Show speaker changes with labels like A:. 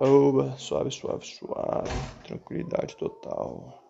A: Oba, suave, suave, suave, tranquilidade total.